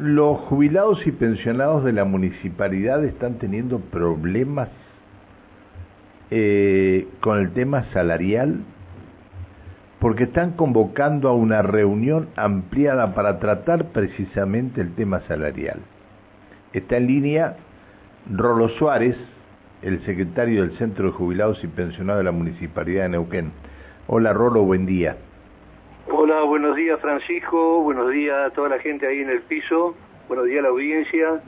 los jubilados y pensionados de la municipalidad están teniendo problemas eh, con el tema salarial porque están convocando a una reunión ampliada para tratar precisamente el tema salarial. Está en línea Rolo Suárez, el secretario del Centro de Jubilados y Pensionados de la Municipalidad de Neuquén. Hola Rolo, buen día. Hola, buenos días Francisco, buenos días a toda la gente ahí en el piso, buenos días a la audiencia,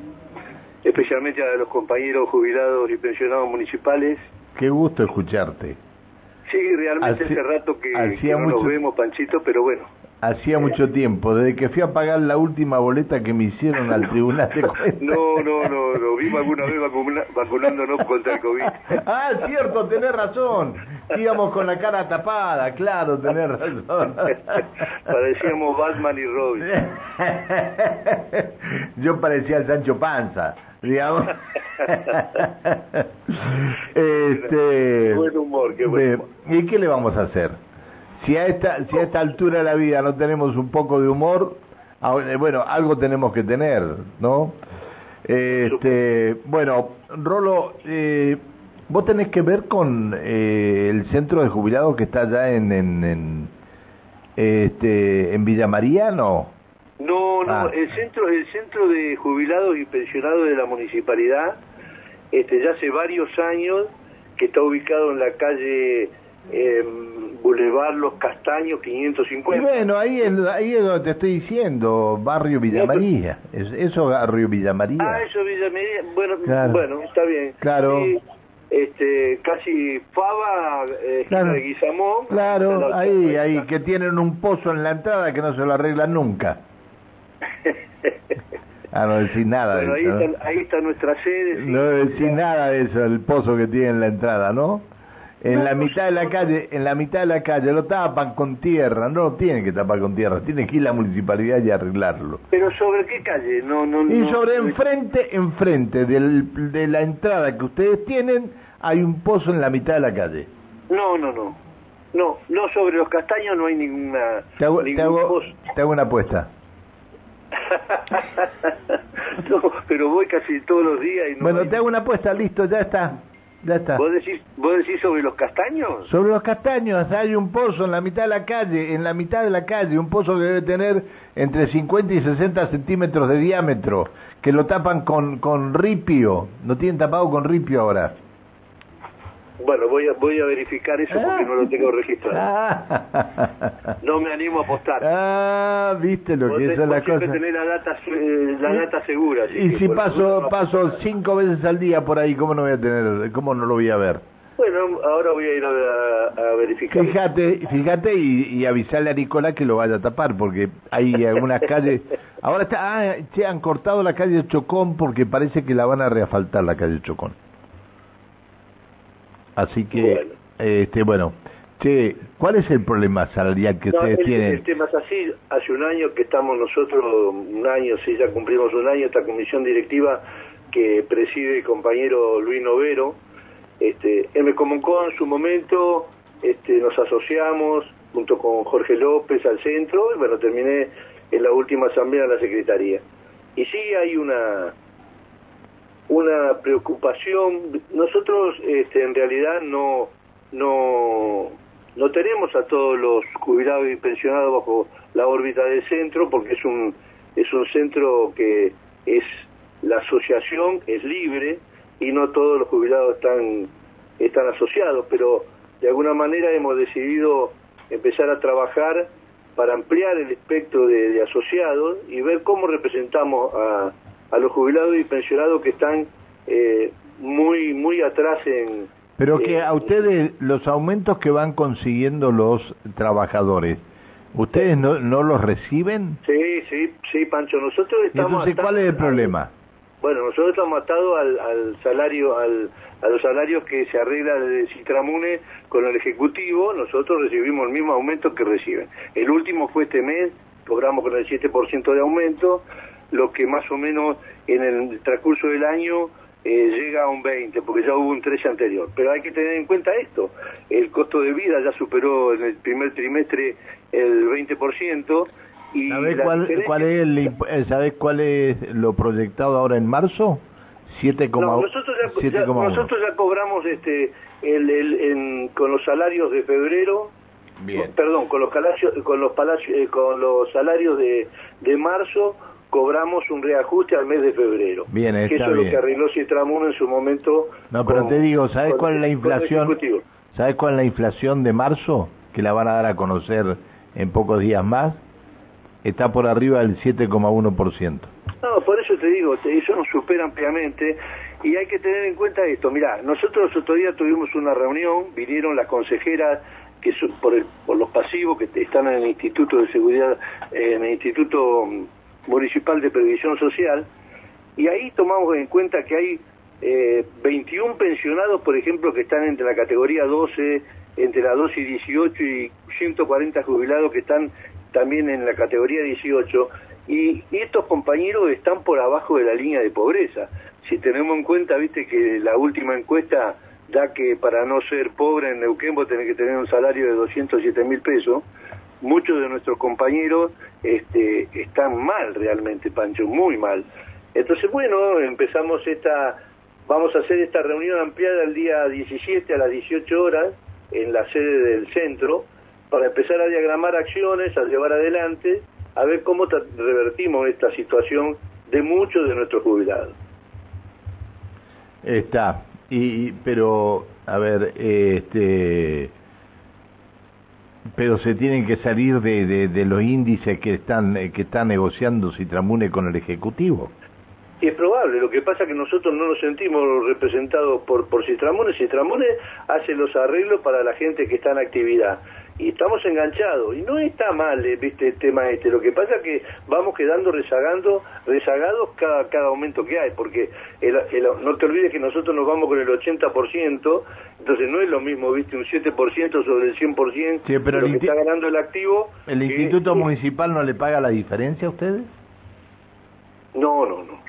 especialmente a los compañeros jubilados y pensionados municipales. Qué gusto escucharte. Sí, realmente hace rato que, no nos vemos, Panchito, pero bueno. Hacía mucho tiempo, desde que fui a pagar la última boleta que me hicieron al tribunal de cuentas. No, no, no, lo vimos alguna vez vacunándonos contra el COVID. ah, cierto, tenés razón. Íbamos con la cara tapada, claro, tenés razón. Parecíamos Batman y Robin. Yo parecía el Sancho Panza, digamos. este, buen humor, qué buen humor. ¿Y qué le vamos a hacer? Si a esta si a esta altura de la vida no tenemos un poco de humor eh, bueno algo tenemos que tener no este bueno Rolo eh, vos tenés que ver con eh, el centro de jubilados que está allá en en, en este en Villa María no no no ah. el centro el centro de jubilados y pensionados de la municipalidad este ya hace varios años que está ubicado en la calle eh, Boulevard Los Castaños 550. Y bueno, ahí es, ahí es donde te estoy diciendo, barrio Villa María. eso barrio Villa María. Ah, eso Villa María. Bueno, bueno está bien. Claro. este, casi Fava, eh, claro. de Guizamón. Claro, ahí, ahí, que tienen un pozo en la entrada que no se lo arreglan nunca. Ah, no decís nada de ahí eso. Está, ahí está nuestra sede. No decís nada de eso, el pozo que tiene en la entrada, ¿no? En la mitad de la calle, en la mitad de la calle lo tapan con tierra, no lo tienen que tapar con tierra, tiene que ir la municipalidad y arreglarlo. Pero sobre qué calle? No, no, y sobre enfrente, enfrente del, de la entrada que ustedes tienen, hay un pozo en la mitad de la calle. No, no, no. No, no sobre los castaños no hay ninguna te hago, te hago, te hago una apuesta. no, pero voy casi todos los días y no Bueno, te hago una apuesta, listo, ya está. Ya está. ¿Vos decís, ¿Vos decís sobre los castaños? Sobre los castaños, hay un pozo en la mitad de la calle, en la mitad de la calle, un pozo que debe tener entre 50 y 60 centímetros de diámetro, que lo tapan con, con ripio, lo tienen tapado con ripio ahora. Bueno, voy a, voy a verificar eso porque no lo tengo registrado. Ah. No me animo a apostar. Ah, viste lo que es la cosa. tener la data, eh, la data segura. Y si paso paso cinco veces al día por ahí, ¿cómo no voy a tener, cómo no lo voy a ver? Bueno, ahora voy a ir a, verificar. Fíjate, fíjate y, y, avisarle a Nicolás que lo vaya a tapar, porque hay algunas calles... Ahora está, ah, che, han cortado la calle Chocón porque parece que la van a reafaltar la calle Chocón. Así que, bueno. este, bueno, che, ¿cuál es el problema salarial que ustedes tienen? El tema es así, hace un año que estamos nosotros, un año, sí, ya cumplimos un año, esta comisión directiva que preside el compañero Luis Novero, este, me convocó en su momento, este, nos asociamos junto con Jorge López al centro, y bueno, terminé en la última asamblea de la Secretaría. Y sí hay una, una preocupación. Nosotros este, en realidad no, no, no tenemos a todos los jubilados y pensionados bajo la órbita del centro porque es un, es un centro que es la asociación, es libre y no todos los jubilados están, están asociados, pero de alguna manera hemos decidido empezar a trabajar para ampliar el espectro de asociados y ver cómo representamos a, a los jubilados y pensionados que están eh, muy muy atrás en... Pero que a ustedes los aumentos que van consiguiendo los trabajadores, ¿ustedes no, no los reciben? Sí, sí, sí, Pancho, nosotros estamos... Entonces, ¿cuál es el problema? Bueno, nosotros estamos atados al, al salario, al, a los salarios que se arregla de Citramune con el Ejecutivo, nosotros recibimos el mismo aumento que reciben. El último fue este mes, cobramos con el 7% de aumento, lo que más o menos en el transcurso del año eh, llega a un 20, porque ya hubo un 13 anterior. Pero hay que tener en cuenta esto, el costo de vida ya superó en el primer trimestre el 20% Y ¿Sabés cuál, cuál, es el, eh, ¿Sabés cuál es lo proyectado ahora en marzo? 7,1. No, nosotros, ya, nosotros ya cobramos este el, el, con los salarios de febrero Bien. Perdón, con los, con los, eh, con los salarios de, de marzo cobramos un reajuste al mes de febrero. Bien, está que eso es lo que arregló Citramuno en su momento. No, pero te digo, ¿sabes cuál es la inflación? ¿Sabes cuál es la inflación de marzo? Que la van a dar a conocer en pocos días más. Está por arriba del 7,1%. No, por eso te digo, eso nos supera ampliamente y hay que tener en cuenta esto. Mira, nosotros otro día tuvimos una reunión, vinieron las consejeras que son por, el, por los pasivos que están en el Instituto de Seguridad, en el Instituto Municipal de Previsión Social, y ahí tomamos en cuenta que hay eh, 21 pensionados, por ejemplo, que están entre la categoría 12, entre la 12 y 18, y 140 jubilados que están también en la categoría 18, y, estos compañeros están por abajo de la línea de pobreza. Si tenemos en cuenta, viste, que la última encuesta da que para no ser pobre en Neuquén vos tenés que tener un salario de 207 mil pesos, muchos de nuestros compañeros este, están mal realmente, Pancho, muy mal. Entonces, bueno, empezamos esta, vamos a hacer esta reunión ampliada el día 17 a las 18 horas en la sede del centro para empezar a diagramar acciones, a llevar adelante, a ver cómo revertimos esta situación de muchos de nuestros jubilados. Está, y pero a ver, este pero se tienen que salir de, de, los índices que están que está negociando Citramune con el ejecutivo. Y es probable, lo que pasa es que nosotros no nos sentimos representados por, por Citramune. Citramune hace los arreglos para la gente que está en actividad y estamos enganchados. Y no está mal, eh, viste, el tema este. Lo que pasa es que vamos quedando rezagando, rezagados cada, cada aumento que hay, porque no te olvides que nosotros nos vamos con el 80%, entonces no es lo mismo, viste, un 7% sobre el 100% sí, pero lo que está ganando el activo. ¿El Instituto Municipal no le paga la diferencia a ustedes? No, no, no.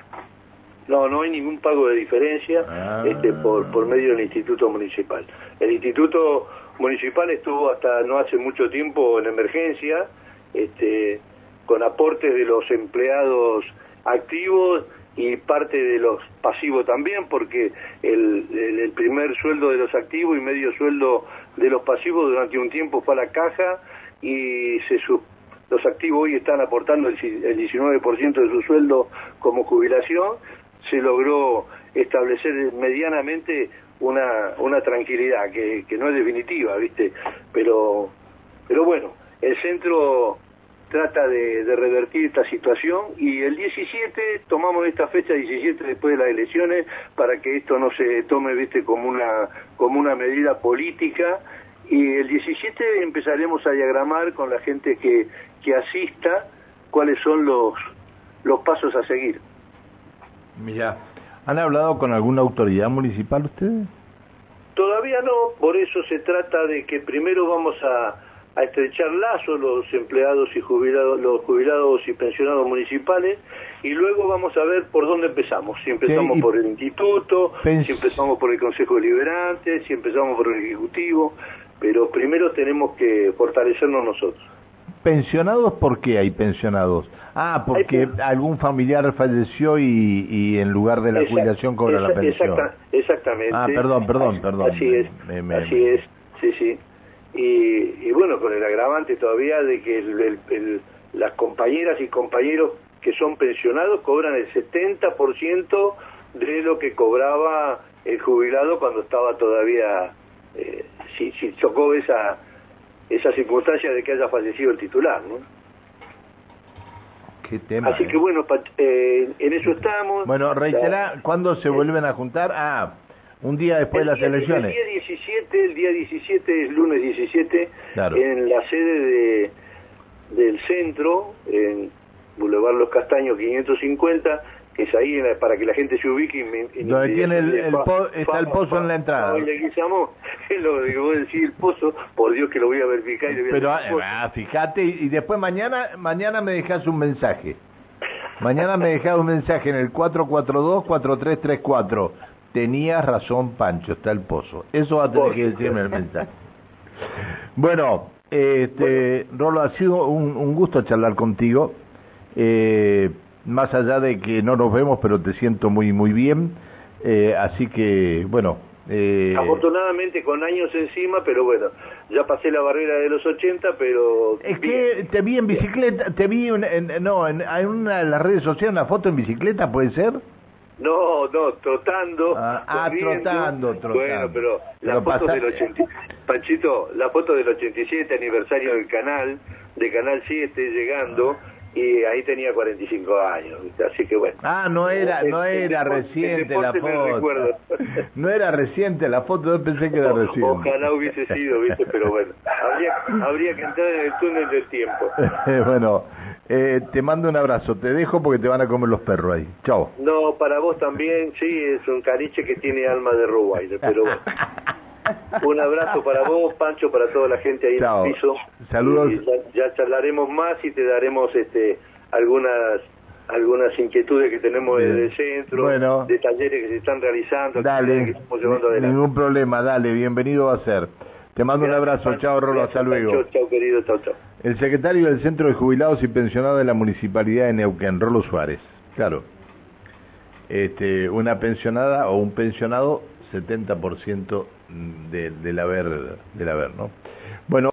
No, no hay ningún pago de diferencia ah. este, por, por medio del Instituto Municipal. El Instituto municipal estuvo hasta no hace mucho tiempo en emergencia, este, con aportes de los empleados activos y parte de los pasivos también, porque el, primer sueldo de los activos y medio sueldo de los pasivos durante un tiempo fue a la caja y los activos hoy están aportando el, el 19% de su sueldo como jubilación, se logró establecer medianamente una, una tranquilidad que, que no es definitiva, ¿viste? Pero, pero bueno, el centro trata de, de, revertir esta situación y el 17 tomamos esta fecha 17 después de las elecciones para que esto no se tome viste como una como una medida política y el 17 empezaremos a diagramar con la gente que, que asista cuáles son los los pasos a seguir. Mira, ¿Han hablado con alguna autoridad municipal ustedes? Todavía no, por eso se trata de que primero vamos a, estrechar lazos los empleados y jubilados, los jubilados y pensionados municipales, y luego vamos a ver por dónde empezamos. Si empezamos por el instituto, si empezamos por el Consejo Deliberante, si empezamos por el Ejecutivo, pero primero tenemos que fortalecernos nosotros. ¿Pensionados por qué hay pensionados? Ah, porque algún familiar falleció y, y, en lugar de la jubilación cobra la pensión. exactamente. Ah, perdón, perdón, perdón. Así es, así es, sí, sí. Y, y, bueno, con el agravante todavía de que el, las compañeras y compañeros que son pensionados cobran el 70% de lo que cobraba el jubilado cuando estaba todavía, eh, si, si chocó esa esa circunstancia de que haya fallecido el titular, ¿no? Qué tema. Así que eh. bueno, eh, en eso estamos. Bueno, reitera, ¿cuándo se vuelven a juntar? Ah, un día después de las elecciones. El día 17, el día 17 es lunes 17, en la sede de, del centro, en Boulevard Los Castaños 550, que es ahí para que la gente se ubique. Y, Donde tiene el, está el pozo en la entrada. Le guisamos, es lo que voy a decir, el pozo, por Dios que lo voy a verificar. Y le voy Pero a ah, fíjate, y después mañana mañana me dejas un mensaje. Mañana me dejas un mensaje en el 442-4334. Tenías razón, Pancho, está el pozo. Eso va a tener que decirme el mensaje. Bueno, Este, Rolo, ha sido un, un gusto charlar contigo. Eh, más allá de que no nos vemos, pero te siento muy, muy bien. Eh, así que, bueno. Eh... Afortunadamente con años encima, pero bueno, ya pasé la barrera de los 80, pero... Es que te vi en bicicleta, te vi en, no, en, una de las redes sociales una foto en bicicleta, ¿puede ser? No, no, trotando. Ah, ah trotando, trotando. Bueno, pero la foto del 80... Panchito, la foto del 87 aniversario del canal, de Canal 7 llegando y ahí tenía 45 años, así que bueno. Ah, no era, no era reciente la foto. No era reciente la foto, yo pensé que era reciente. Ojalá hubiese sido, ¿viste? Pero bueno, habría, habría que entrar en el túnel del tiempo. bueno, eh, te mando un abrazo, te dejo porque te van a comer los perros ahí. Chao. No, para vos también, sí, es un cariche que tiene alma de Ruwaider, pero bueno. Un abrazo para vos, Pancho, para toda la gente ahí en el piso. Saludos. ya, charlaremos más y te daremos este algunas algunas inquietudes que tenemos desde el centro, de talleres que se están realizando, dale, que estamos llevando adelante. Ningún problema, dale, bienvenido a ser. Te mando un abrazo, chao Rolo, hasta luego. Chao, querido, chao, chao. El secretario del Centro de Jubilados y Pensionados de la Municipalidad de Neuquén, Rolo Suárez. Claro. Este, una pensionada o un pensionado 70% del haber, del haber, ¿no? Bueno.